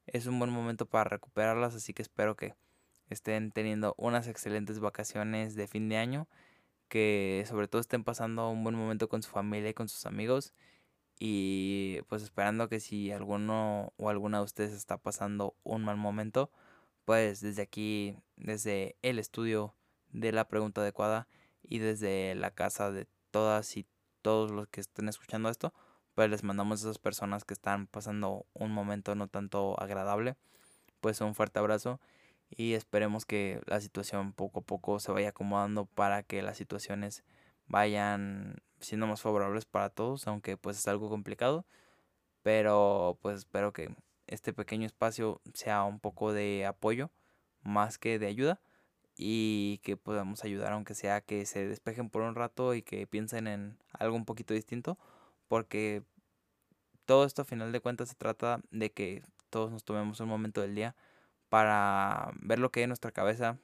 es un buen momento para recuperarlas, así que espero que estén teniendo unas excelentes vacaciones de fin de año, que sobre todo estén pasando un buen momento con su familia y con sus amigos y pues esperando que si alguno o alguna de ustedes está pasando un mal momento, pues desde aquí, desde el estudio de la pregunta adecuada y desde la casa de todas y todos los que estén escuchando esto, pues les mandamos a esas personas que están pasando un momento no tanto agradable, pues un fuerte abrazo y esperemos que la situación poco a poco se vaya acomodando para que las situaciones vayan siendo más favorables para todos, aunque pues es algo complicado, pero pues espero que este pequeño espacio sea un poco de apoyo más que de ayuda y que podamos ayudar aunque sea que se despejen por un rato y que piensen en algo un poquito distinto porque todo esto a final de cuentas se trata de que todos nos tomemos un momento del día para ver lo que hay en nuestra cabeza,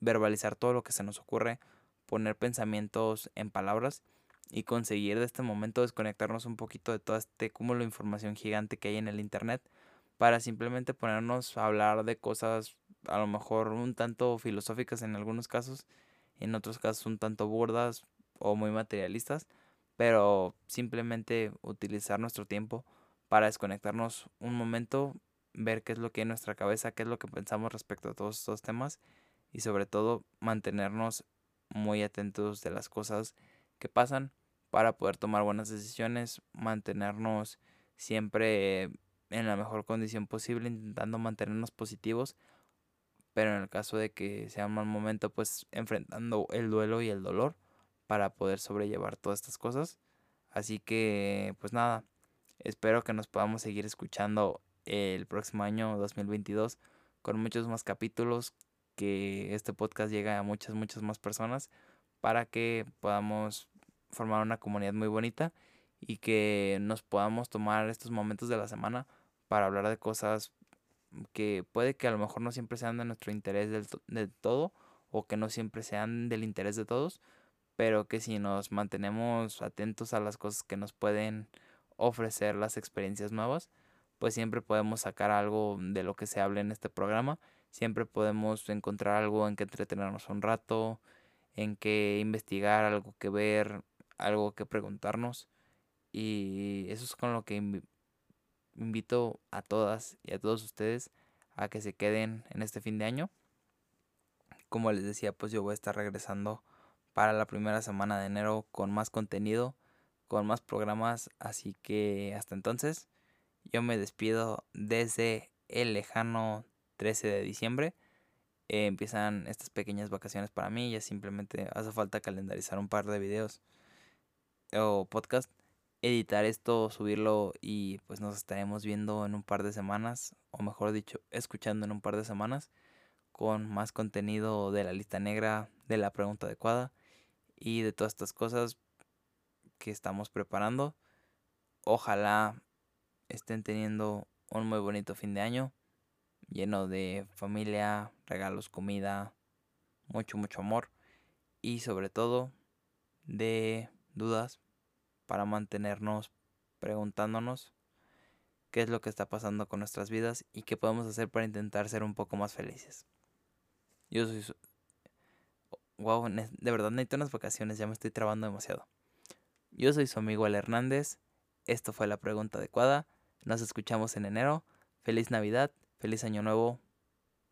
verbalizar todo lo que se nos ocurre, poner pensamientos en palabras y conseguir de este momento desconectarnos un poquito de todo este cúmulo de información gigante que hay en el internet para simplemente ponernos a hablar de cosas a lo mejor un tanto filosóficas en algunos casos, en otros casos un tanto burdas o muy materialistas, pero simplemente utilizar nuestro tiempo para desconectarnos un momento, ver qué es lo que hay en nuestra cabeza, qué es lo que pensamos respecto a todos estos temas y sobre todo mantenernos muy atentos de las cosas que pasan para poder tomar buenas decisiones, mantenernos siempre en la mejor condición posible, intentando mantenernos positivos, pero en el caso de que sea un mal momento, pues enfrentando el duelo y el dolor para poder sobrellevar todas estas cosas. Así que, pues nada, espero que nos podamos seguir escuchando el próximo año 2022 con muchos más capítulos, que este podcast llegue a muchas, muchas más personas para que podamos formar una comunidad muy bonita y que nos podamos tomar estos momentos de la semana para hablar de cosas que puede que a lo mejor no siempre sean de nuestro interés del, todo o que no siempre sean del interés de todos, pero que si nos mantenemos atentos a las cosas que nos pueden ofrecer las experiencias nuevas, pues siempre podemos sacar algo de lo que se hable en este programa, siempre podemos encontrar algo en que entretenernos un rato, en que investigar, algo que ver, algo que preguntarnos y eso es con lo que invito a todas y a todos ustedes a que se queden en este fin de año. Como les decía, pues yo voy a estar regresando para la primera semana de enero con más contenido, con más programas, así que hasta entonces yo me despido desde el lejano 13 de diciembre. Eh, empiezan estas pequeñas vacaciones para mí, ya simplemente hace falta calendarizar un par de videos o podcast editar esto, subirlo y pues nos estaremos viendo en un par de semanas, o mejor dicho, escuchando en un par de semanas con más contenido de la lista negra, de la pregunta adecuada y de todas estas cosas que estamos preparando. Ojalá estén teniendo un muy bonito fin de año, lleno de familia, regalos, comida, mucho, mucho amor y sobre todo de dudas para mantenernos preguntándonos qué es lo que está pasando con nuestras vidas y qué podemos hacer para intentar ser un poco más felices. Yo soy... Wow, de verdad necesito unas vacaciones, ya me estoy trabando demasiado. Yo soy su amigo El Hernández. Esto fue la pregunta adecuada. Nos escuchamos en enero. Feliz Navidad, feliz Año Nuevo,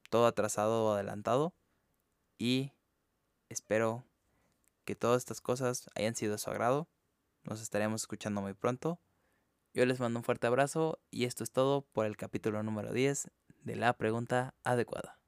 todo atrasado o adelantado. Y espero que todas estas cosas hayan sido de su agrado. Nos estaremos escuchando muy pronto. Yo les mando un fuerte abrazo y esto es todo por el capítulo número 10 de la pregunta adecuada.